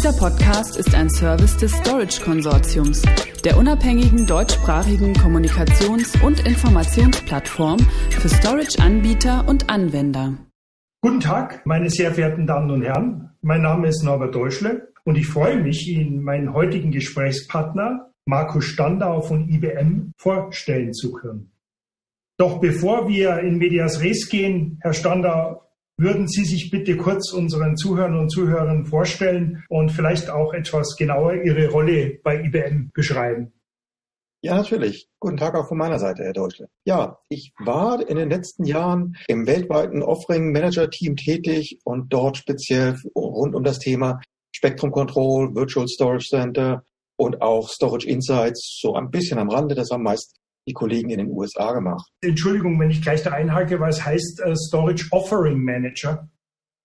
Dieser Podcast ist ein Service des Storage Konsortiums, der unabhängigen deutschsprachigen Kommunikations- und Informationsplattform für Storage-Anbieter und Anwender. Guten Tag, meine sehr verehrten Damen und Herren. Mein Name ist Norbert Deutschle und ich freue mich, Ihnen meinen heutigen Gesprächspartner Markus Standau von IBM vorstellen zu können. Doch bevor wir in Medias Res gehen, Herr Standau, würden Sie sich bitte kurz unseren Zuhörern und Zuhörern vorstellen und vielleicht auch etwas genauer Ihre Rolle bei IBM beschreiben? Ja, natürlich. Guten Tag auch von meiner Seite, Herr Deutschle. Ja, ich war in den letzten Jahren im weltweiten Offering Manager Team tätig und dort speziell rund um das Thema Spectrum Control, Virtual Storage Center und auch Storage Insights so ein bisschen am Rande. Das haben meist die Kollegen in den USA gemacht. Entschuldigung, wenn ich gleich da einhake, was heißt äh, Storage Offering Manager?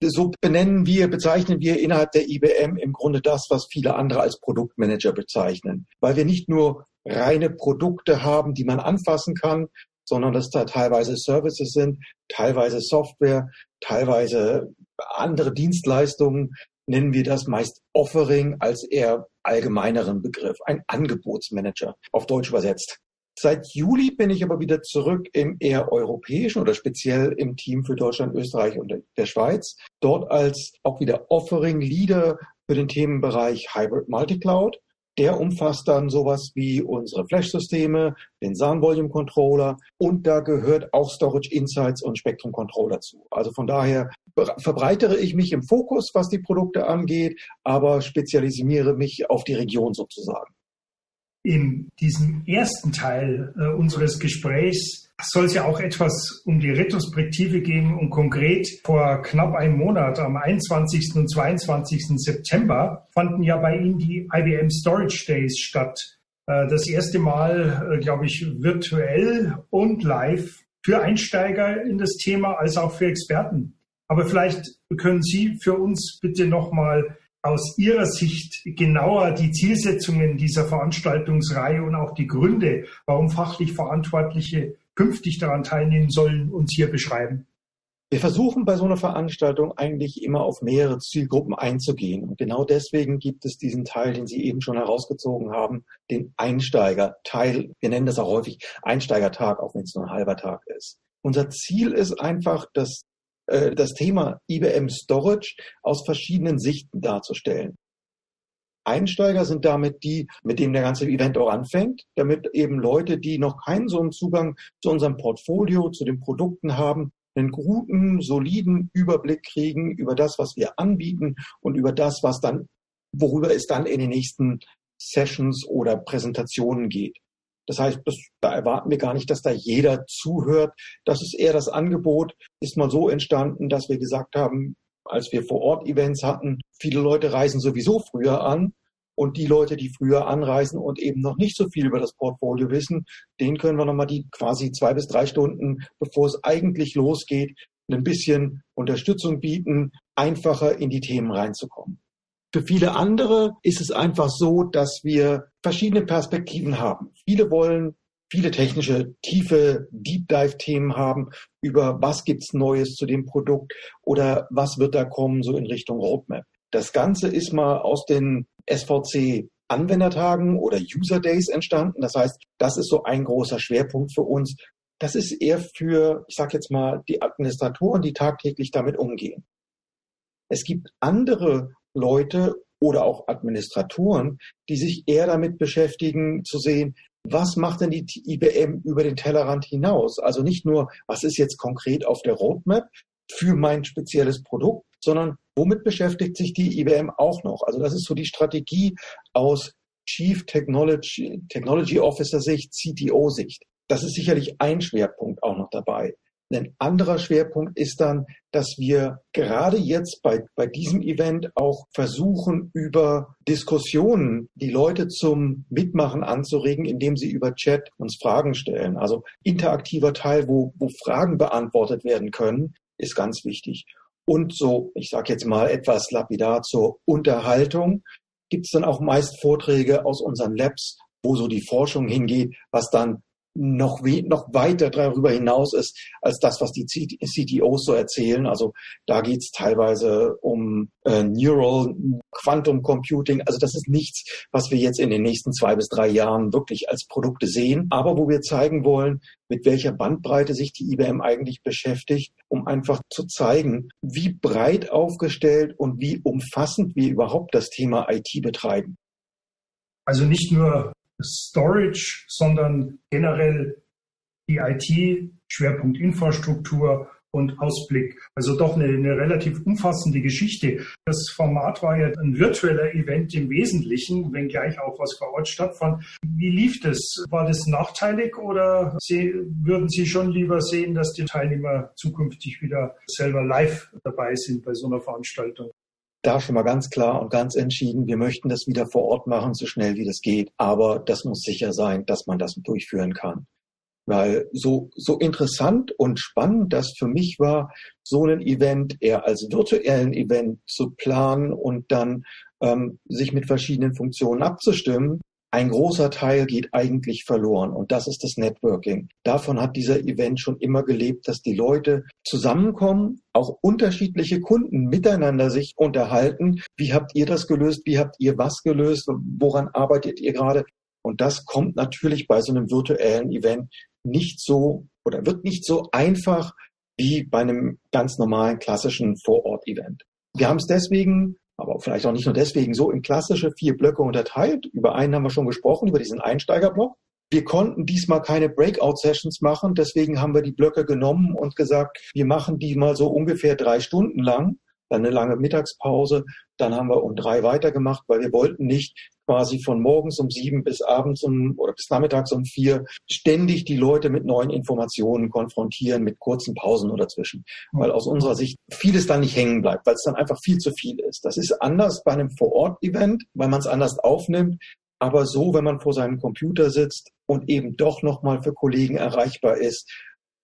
So benennen wir, bezeichnen wir innerhalb der IBM im Grunde das, was viele andere als Produktmanager bezeichnen. Weil wir nicht nur reine Produkte haben, die man anfassen kann, sondern dass da teilweise Services sind, teilweise Software, teilweise andere Dienstleistungen, nennen wir das meist Offering als eher allgemeineren Begriff, ein Angebotsmanager auf Deutsch übersetzt. Seit Juli bin ich aber wieder zurück im eher europäischen oder speziell im Team für Deutschland, Österreich und der Schweiz. Dort als auch wieder Offering Leader für den Themenbereich Hybrid Multicloud. Der umfasst dann sowas wie unsere Flash-Systeme, den SAN Volume Controller und da gehört auch Storage Insights und Spectrum Control dazu. Also von daher verbreitere ich mich im Fokus, was die Produkte angeht, aber spezialisiere mich auf die Region sozusagen. In diesem ersten Teil äh, unseres Gesprächs soll es ja auch etwas um die Retrospektive gehen und konkret vor knapp einem Monat, am 21. und 22. September, fanden ja bei Ihnen die IBM Storage Days statt. Äh, das erste Mal, äh, glaube ich, virtuell und live für Einsteiger in das Thema als auch für Experten. Aber vielleicht können Sie für uns bitte nochmal aus Ihrer Sicht genauer die Zielsetzungen dieser Veranstaltungsreihe und auch die Gründe, warum fachlich Verantwortliche künftig daran teilnehmen sollen, uns hier beschreiben? Wir versuchen bei so einer Veranstaltung eigentlich immer auf mehrere Zielgruppen einzugehen. Und genau deswegen gibt es diesen Teil, den Sie eben schon herausgezogen haben, den Einsteigerteil. Wir nennen das auch häufig Einsteigertag, auch wenn es nur ein halber Tag ist. Unser Ziel ist einfach, dass äh, das Thema IBM Storage aus verschiedenen Sichten darzustellen. Einsteiger sind damit die, mit denen der ganze Event auch anfängt, damit eben Leute, die noch keinen so einen Zugang zu unserem Portfolio, zu den Produkten haben, einen guten, soliden Überblick kriegen über das, was wir anbieten und über das, was dann, worüber es dann in den nächsten Sessions oder Präsentationen geht. Das heißt, das, da erwarten wir gar nicht, dass da jeder zuhört. Das ist eher das Angebot, ist mal so entstanden, dass wir gesagt haben, als wir vor Ort Events hatten, viele Leute reisen sowieso früher an. Und die Leute, die früher anreisen und eben noch nicht so viel über das Portfolio wissen, denen können wir nochmal die quasi zwei bis drei Stunden, bevor es eigentlich losgeht, ein bisschen Unterstützung bieten, einfacher in die Themen reinzukommen. Für viele andere ist es einfach so, dass wir verschiedene Perspektiven haben. Viele wollen viele technische, tiefe Deep Dive Themen haben über was gibt's Neues zu dem Produkt oder was wird da kommen so in Richtung Roadmap. Das Ganze ist mal aus den SVC Anwendertagen oder User Days entstanden. Das heißt, das ist so ein großer Schwerpunkt für uns. Das ist eher für, ich sage jetzt mal, die Administratoren, die tagtäglich damit umgehen. Es gibt andere Leute oder auch Administratoren, die sich eher damit beschäftigen, zu sehen, was macht denn die IBM über den Tellerrand hinaus? Also nicht nur, was ist jetzt konkret auf der Roadmap für mein spezielles Produkt, sondern womit beschäftigt sich die IBM auch noch? Also das ist so die Strategie aus Chief Technology, Technology Officer Sicht, CTO Sicht. Das ist sicherlich ein Schwerpunkt auch noch dabei. Ein anderer Schwerpunkt ist dann, dass wir gerade jetzt bei, bei diesem Event auch versuchen, über Diskussionen die Leute zum Mitmachen anzuregen, indem sie über Chat uns Fragen stellen. Also interaktiver Teil, wo, wo Fragen beantwortet werden können, ist ganz wichtig. Und so, ich sage jetzt mal etwas lapidar zur Unterhaltung, gibt es dann auch meist Vorträge aus unseren Labs, wo so die Forschung hingeht, was dann noch, we noch weiter darüber hinaus ist, als das, was die CTOs so erzählen. Also da geht's teilweise um äh, Neural, Quantum Computing. Also das ist nichts, was wir jetzt in den nächsten zwei bis drei Jahren wirklich als Produkte sehen, aber wo wir zeigen wollen, mit welcher Bandbreite sich die IBM eigentlich beschäftigt, um einfach zu zeigen, wie breit aufgestellt und wie umfassend wir überhaupt das Thema IT betreiben. Also nicht nur Storage, sondern generell die IT, Schwerpunkt Infrastruktur und Ausblick. Also doch eine, eine, relativ umfassende Geschichte. Das Format war ja ein virtueller Event im Wesentlichen, wenngleich auch was vor Ort stattfand. Wie lief das? War das nachteilig oder Sie, würden Sie schon lieber sehen, dass die Teilnehmer zukünftig wieder selber live dabei sind bei so einer Veranstaltung? Da schon mal ganz klar und ganz entschieden, wir möchten das wieder vor Ort machen, so schnell wie das geht. Aber das muss sicher sein, dass man das durchführen kann. Weil so, so interessant und spannend das für mich war, so ein Event eher als virtuellen Event zu planen und dann ähm, sich mit verschiedenen Funktionen abzustimmen, ein großer Teil geht eigentlich verloren und das ist das Networking. Davon hat dieser Event schon immer gelebt, dass die Leute zusammenkommen, auch unterschiedliche Kunden miteinander sich unterhalten. Wie habt ihr das gelöst? Wie habt ihr was gelöst? Woran arbeitet ihr gerade? Und das kommt natürlich bei so einem virtuellen Event nicht so oder wird nicht so einfach wie bei einem ganz normalen klassischen Vorort-Event. Wir haben es deswegen aber vielleicht auch nicht nur deswegen so in klassische vier Blöcke unterteilt. Über einen haben wir schon gesprochen, über diesen Einsteigerblock. Wir konnten diesmal keine Breakout-Sessions machen, deswegen haben wir die Blöcke genommen und gesagt, wir machen die mal so ungefähr drei Stunden lang dann eine lange Mittagspause, dann haben wir um drei weitergemacht, weil wir wollten nicht quasi von morgens um sieben bis abends um oder bis nachmittags um vier ständig die Leute mit neuen Informationen konfrontieren, mit kurzen Pausen oder dazwischen. Weil aus unserer Sicht vieles dann nicht hängen bleibt, weil es dann einfach viel zu viel ist. Das ist anders bei einem Vor-Ort-Event, weil man es anders aufnimmt. Aber so, wenn man vor seinem Computer sitzt und eben doch nochmal für Kollegen erreichbar ist,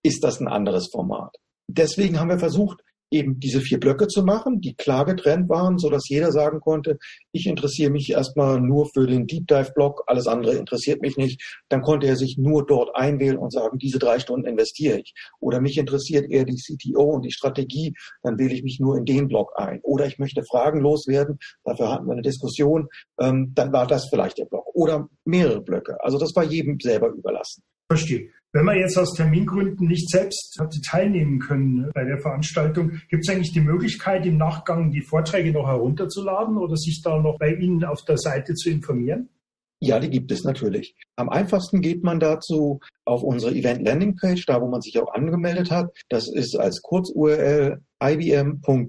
ist das ein anderes Format. Deswegen haben wir versucht, eben diese vier Blöcke zu machen, die klar getrennt waren, so dass jeder sagen konnte, ich interessiere mich erstmal nur für den Deep Dive Block, alles andere interessiert mich nicht. Dann konnte er sich nur dort einwählen und sagen, diese drei Stunden investiere ich. Oder mich interessiert eher die CTO und die Strategie, dann wähle ich mich nur in den Block ein. Oder ich möchte Fragen loswerden, dafür hatten wir eine Diskussion, ähm, dann war das vielleicht der Block. Oder mehrere Blöcke. Also das war jedem selber überlassen. Verstehe. Wenn man jetzt aus Termingründen nicht selbst hatte teilnehmen können bei der Veranstaltung, gibt es eigentlich die Möglichkeit, im Nachgang die Vorträge noch herunterzuladen oder sich da noch bei Ihnen auf der Seite zu informieren? Ja, die gibt es natürlich. Am einfachsten geht man dazu auf unsere Event Landing Page, da wo man sich auch angemeldet hat. Das ist als Kurz-URL ibm.biz-ssd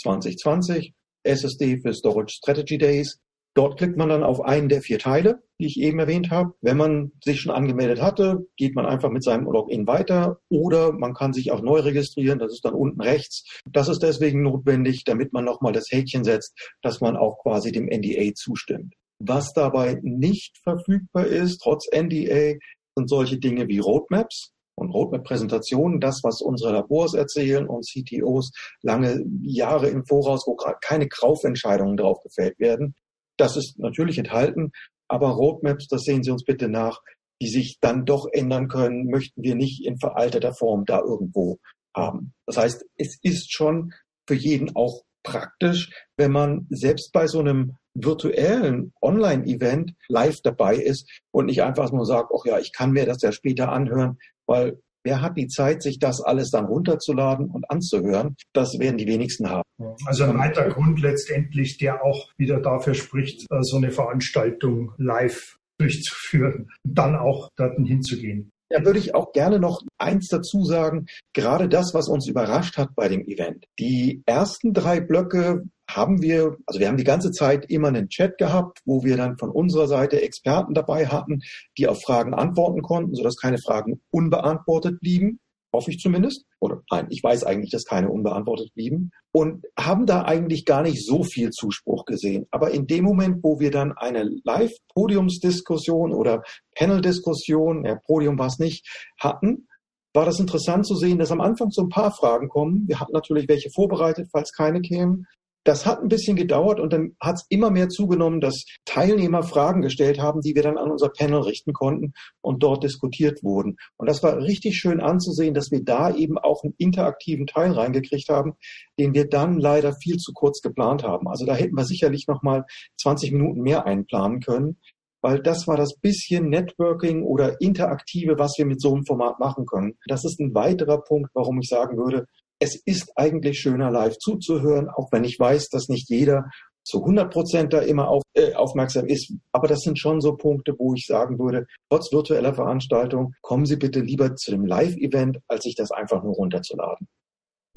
2020, SSD für Storage Strategy Days. Dort klickt man dann auf einen der vier Teile, die ich eben erwähnt habe. Wenn man sich schon angemeldet hatte, geht man einfach mit seinem Login weiter oder man kann sich auch neu registrieren. Das ist dann unten rechts. Das ist deswegen notwendig, damit man nochmal das Häkchen setzt, dass man auch quasi dem NDA zustimmt. Was dabei nicht verfügbar ist, trotz NDA, sind solche Dinge wie Roadmaps und Roadmap-Präsentationen, das, was unsere Labors erzählen und CTOs lange Jahre im Voraus, wo keine Kaufentscheidungen drauf gefällt werden. Das ist natürlich enthalten, aber Roadmaps, das sehen Sie uns bitte nach, die sich dann doch ändern können, möchten wir nicht in veralteter Form da irgendwo haben. Das heißt, es ist schon für jeden auch praktisch, wenn man selbst bei so einem virtuellen Online-Event live dabei ist und nicht einfach nur sagt, ach ja, ich kann mir das ja später anhören, weil Wer hat die Zeit, sich das alles dann runterzuladen und anzuhören? Das werden die wenigsten haben. Also ein weiterer Grund letztendlich, der auch wieder dafür spricht, äh, so eine Veranstaltung live durchzuführen, dann auch dorthin hinzugehen. Da würde ich auch gerne noch eins dazu sagen, gerade das, was uns überrascht hat bei dem Event. Die ersten drei Blöcke haben wir, also wir haben die ganze Zeit immer einen Chat gehabt, wo wir dann von unserer Seite Experten dabei hatten, die auf Fragen antworten konnten, sodass keine Fragen unbeantwortet blieben hoffe ich zumindest. Oder nein, ich weiß eigentlich, dass keine unbeantwortet blieben. Und haben da eigentlich gar nicht so viel Zuspruch gesehen. Aber in dem Moment, wo wir dann eine Live-Podiumsdiskussion oder Panel-Diskussion, ja, Podium war es nicht, hatten, war das interessant zu sehen, dass am Anfang so ein paar Fragen kommen. Wir hatten natürlich welche vorbereitet, falls keine kämen. Das hat ein bisschen gedauert und dann hat es immer mehr zugenommen, dass Teilnehmer Fragen gestellt haben, die wir dann an unser Panel richten konnten und dort diskutiert wurden. Und das war richtig schön anzusehen, dass wir da eben auch einen interaktiven Teil reingekriegt haben, den wir dann leider viel zu kurz geplant haben. Also da hätten wir sicherlich noch mal 20 Minuten mehr einplanen können, weil das war das bisschen Networking oder Interaktive, was wir mit so einem Format machen können. Das ist ein weiterer Punkt, warum ich sagen würde, es ist eigentlich schöner, live zuzuhören, auch wenn ich weiß, dass nicht jeder zu 100 Prozent da immer auf, äh, aufmerksam ist. Aber das sind schon so Punkte, wo ich sagen würde, trotz virtueller Veranstaltung, kommen Sie bitte lieber zu dem Live-Event, als sich das einfach nur runterzuladen.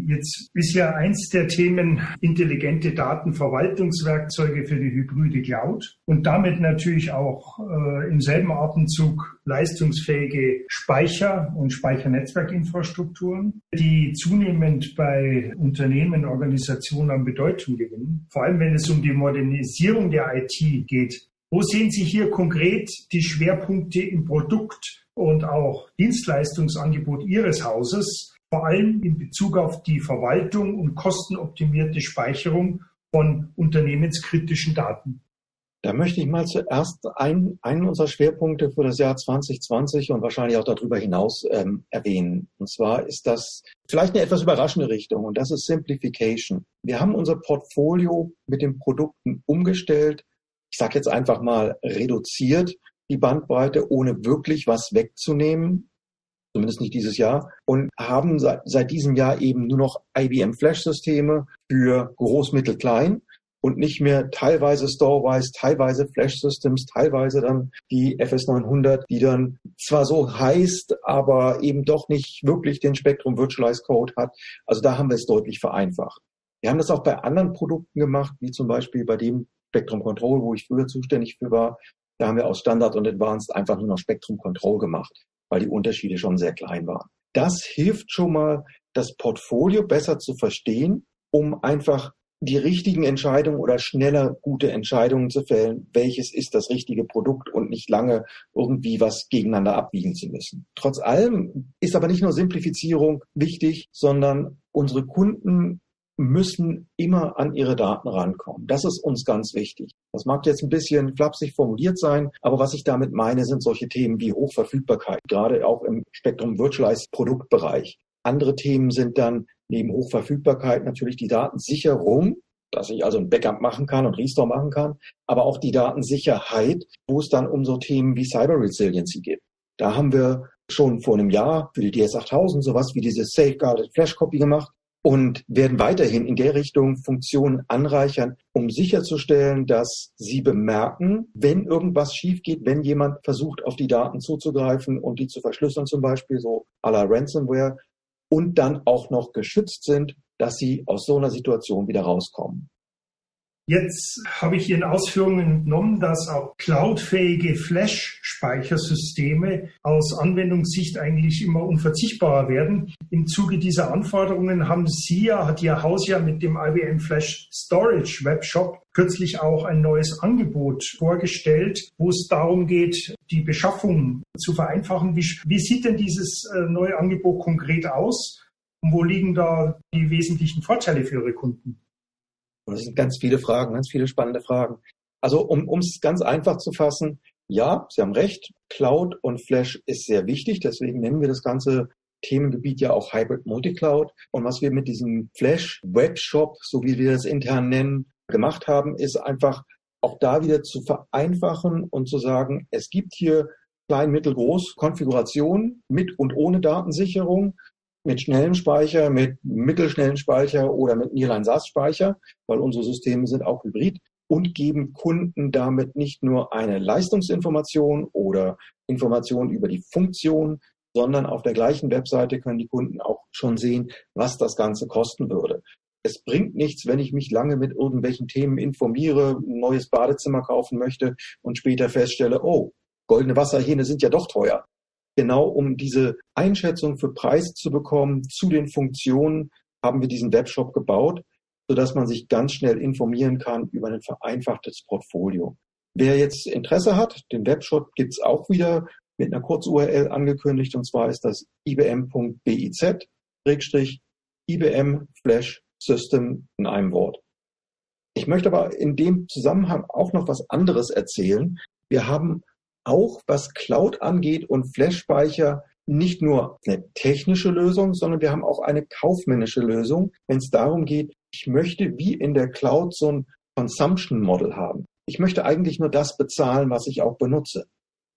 Jetzt ist ja eins der Themen intelligente Datenverwaltungswerkzeuge für die hybride Cloud und damit natürlich auch äh, im selben Atemzug leistungsfähige Speicher und Speichernetzwerkinfrastrukturen, die zunehmend bei Unternehmen, Organisationen an Bedeutung gewinnen. Vor allem, wenn es um die Modernisierung der IT geht. Wo sehen Sie hier konkret die Schwerpunkte im Produkt und auch Dienstleistungsangebot Ihres Hauses? Vor allem in Bezug auf die Verwaltung und kostenoptimierte Speicherung von unternehmenskritischen Daten. Da möchte ich mal zuerst ein, einen unserer Schwerpunkte für das Jahr 2020 und wahrscheinlich auch darüber hinaus ähm, erwähnen. Und zwar ist das vielleicht eine etwas überraschende Richtung und das ist Simplification. Wir haben unser Portfolio mit den Produkten umgestellt. Ich sage jetzt einfach mal reduziert die Bandbreite, ohne wirklich was wegzunehmen zumindest nicht dieses Jahr, und haben seit, seit diesem Jahr eben nur noch IBM Flash-Systeme für Groß, Mittel, Klein und nicht mehr teilweise Storewise, teilweise Flash Systems, teilweise dann die FS900, die dann zwar so heißt, aber eben doch nicht wirklich den Spektrum Virtualized Code hat. Also da haben wir es deutlich vereinfacht. Wir haben das auch bei anderen Produkten gemacht, wie zum Beispiel bei dem Spectrum Control, wo ich früher zuständig für war. Da haben wir aus Standard und Advanced einfach nur noch Spectrum Control gemacht weil die Unterschiede schon sehr klein waren. Das hilft schon mal, das Portfolio besser zu verstehen, um einfach die richtigen Entscheidungen oder schneller gute Entscheidungen zu fällen, welches ist das richtige Produkt und nicht lange irgendwie was gegeneinander abwiegen zu müssen. Trotz allem ist aber nicht nur Simplifizierung wichtig, sondern unsere Kunden müssen immer an ihre Daten rankommen. Das ist uns ganz wichtig. Das mag jetzt ein bisschen flapsig formuliert sein, aber was ich damit meine, sind solche Themen wie Hochverfügbarkeit, gerade auch im Spektrum Virtualized Produktbereich. Andere Themen sind dann neben Hochverfügbarkeit natürlich die Datensicherung, dass ich also ein Backup machen kann und Restore machen kann, aber auch die Datensicherheit, wo es dann um so Themen wie Cyber Resiliency geht. Da haben wir schon vor einem Jahr für die DS8000 sowas wie diese Safeguarded Flash Copy gemacht und werden weiterhin in der Richtung Funktionen anreichern, um sicherzustellen, dass sie bemerken, wenn irgendwas schief geht, wenn jemand versucht, auf die Daten zuzugreifen und die zu verschlüsseln, zum Beispiel so à la Ransomware, und dann auch noch geschützt sind, dass sie aus so einer Situation wieder rauskommen. Jetzt habe ich Ihren Ausführungen entnommen, dass auch cloudfähige Flash-Speichersysteme aus Anwendungssicht eigentlich immer unverzichtbarer werden. Im Zuge dieser Anforderungen haben Sie ja, hat Ihr Haus ja mit dem IBM Flash Storage Webshop kürzlich auch ein neues Angebot vorgestellt, wo es darum geht, die Beschaffung zu vereinfachen. Wie, wie sieht denn dieses äh, neue Angebot konkret aus? Und wo liegen da die wesentlichen Vorteile für Ihre Kunden? Und das sind ganz viele Fragen, ganz viele spannende Fragen. Also um es ganz einfach zu fassen, ja, Sie haben recht, Cloud und Flash ist sehr wichtig, deswegen nennen wir das ganze Themengebiet ja auch Hybrid Multicloud. Und was wir mit diesem Flash Webshop, so wie wir das intern nennen, gemacht haben, ist einfach auch da wieder zu vereinfachen und zu sagen, es gibt hier klein, mittel, groß Konfigurationen mit und ohne Datensicherung mit schnellem Speicher, mit mittelschnellen Speicher oder mit Nearline-SAS-Speicher, weil unsere Systeme sind auch hybrid und geben Kunden damit nicht nur eine Leistungsinformation oder Informationen über die Funktion, sondern auf der gleichen Webseite können die Kunden auch schon sehen, was das Ganze kosten würde. Es bringt nichts, wenn ich mich lange mit irgendwelchen Themen informiere, ein neues Badezimmer kaufen möchte und später feststelle, oh, goldene Wasserhähne sind ja doch teuer genau um diese Einschätzung für Preise zu bekommen zu den Funktionen, haben wir diesen Webshop gebaut, sodass man sich ganz schnell informieren kann über ein vereinfachtes Portfolio. Wer jetzt Interesse hat, den Webshop gibt's auch wieder mit einer Kurz-URL angekündigt, und zwar ist das ibm.biz, IBM Flash System in einem Wort. Ich möchte aber in dem Zusammenhang auch noch was anderes erzählen. Wir haben auch, was Cloud angeht und Flash-Speicher, nicht nur eine technische Lösung, sondern wir haben auch eine kaufmännische Lösung, wenn es darum geht, ich möchte wie in der Cloud so ein Consumption Model haben. Ich möchte eigentlich nur das bezahlen, was ich auch benutze.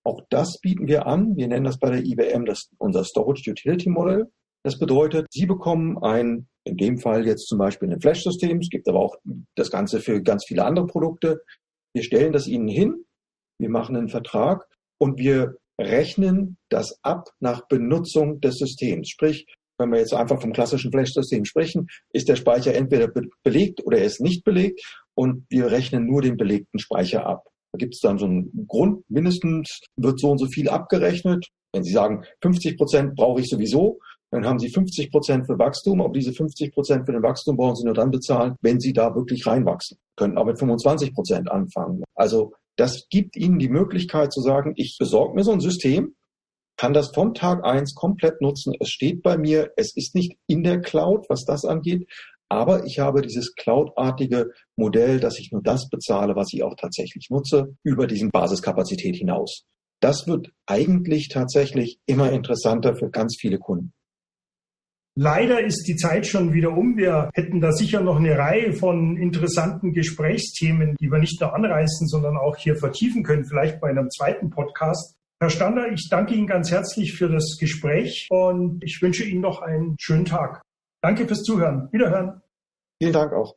Auch das bieten wir an. Wir nennen das bei der IBM das, unser Storage Utility Model. Das bedeutet, Sie bekommen ein, in dem Fall jetzt zum Beispiel ein Flash-System. Es gibt aber auch das Ganze für ganz viele andere Produkte. Wir stellen das Ihnen hin. Wir machen einen Vertrag und wir rechnen das ab nach Benutzung des Systems. Sprich, wenn wir jetzt einfach vom klassischen Flash-System sprechen, ist der Speicher entweder be belegt oder er ist nicht belegt und wir rechnen nur den belegten Speicher ab. Da gibt es dann so einen Grund, mindestens wird so und so viel abgerechnet. Wenn Sie sagen, 50 Prozent brauche ich sowieso, dann haben Sie 50 Prozent für Wachstum, aber diese 50 Prozent für den Wachstum brauchen Sie nur dann bezahlen, wenn Sie da wirklich reinwachsen. Können auch mit 25 Prozent anfangen. Also das gibt Ihnen die Möglichkeit zu sagen, ich besorge mir so ein System, kann das von Tag eins komplett nutzen. Es steht bei mir, es ist nicht in der Cloud, was das angeht, aber ich habe dieses Cloud-artige Modell, dass ich nur das bezahle, was ich auch tatsächlich nutze, über diesen Basiskapazität hinaus. Das wird eigentlich tatsächlich immer interessanter für ganz viele Kunden. Leider ist die Zeit schon wieder um. Wir hätten da sicher noch eine Reihe von interessanten Gesprächsthemen, die wir nicht nur anreißen, sondern auch hier vertiefen können, vielleicht bei einem zweiten Podcast. Herr Stander, ich danke Ihnen ganz herzlich für das Gespräch und ich wünsche Ihnen noch einen schönen Tag. Danke fürs Zuhören. Wiederhören. Vielen Dank auch.